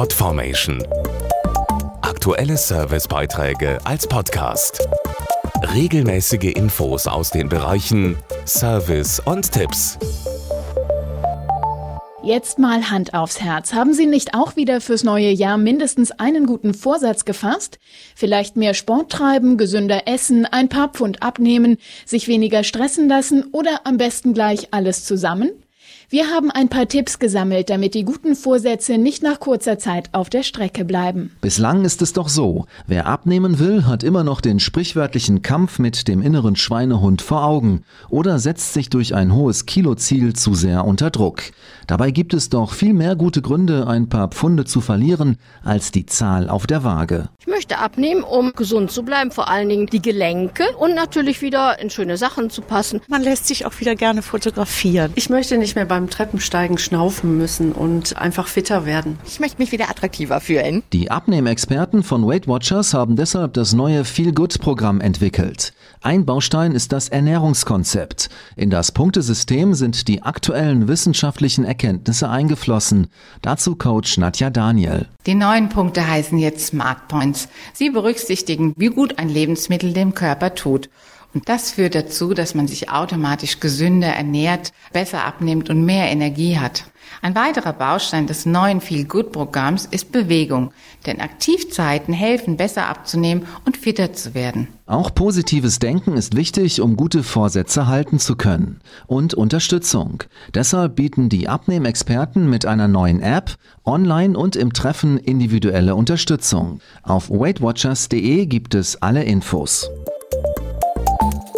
Podformation. Aktuelle Servicebeiträge als Podcast. Regelmäßige Infos aus den Bereichen Service und Tipps. Jetzt mal Hand aufs Herz. Haben Sie nicht auch wieder fürs neue Jahr mindestens einen guten Vorsatz gefasst? Vielleicht mehr Sport treiben, gesünder essen, ein paar Pfund abnehmen, sich weniger stressen lassen oder am besten gleich alles zusammen? Wir haben ein paar Tipps gesammelt, damit die guten Vorsätze nicht nach kurzer Zeit auf der Strecke bleiben. Bislang ist es doch so, wer abnehmen will, hat immer noch den sprichwörtlichen Kampf mit dem inneren Schweinehund vor Augen oder setzt sich durch ein hohes Kiloziel zu sehr unter Druck. Dabei gibt es doch viel mehr gute Gründe, ein paar Pfunde zu verlieren, als die Zahl auf der Waage. Ich möchte abnehmen, um gesund zu bleiben, vor allen Dingen die Gelenke und natürlich wieder in schöne Sachen zu passen. Man lässt sich auch wieder gerne fotografieren. Ich möchte nicht mehr beim Treppensteigen schnaufen müssen und einfach fitter werden. Ich möchte mich wieder attraktiver fühlen. Die Abnehmexperten von Weight Watchers haben deshalb das neue Feel Good Programm entwickelt. Ein Baustein ist das Ernährungskonzept. In das Punktesystem sind die aktuellen wissenschaftlichen Erkenntnisse eingeflossen. Dazu Coach Nadja Daniel. Die neuen Punkte heißen jetzt Smart Points. Sie berücksichtigen, wie gut ein Lebensmittel dem Körper tut. Und das führt dazu, dass man sich automatisch gesünder ernährt, besser abnimmt und mehr Energie hat. Ein weiterer Baustein des neuen Feel Good Programms ist Bewegung, denn Aktivzeiten helfen besser abzunehmen und fitter zu werden. Auch positives Denken ist wichtig, um gute Vorsätze halten zu können. Und Unterstützung. Deshalb bieten die Abnehmexperten mit einer neuen App online und im Treffen individuelle Unterstützung. Auf weightwatchers.de gibt es alle Infos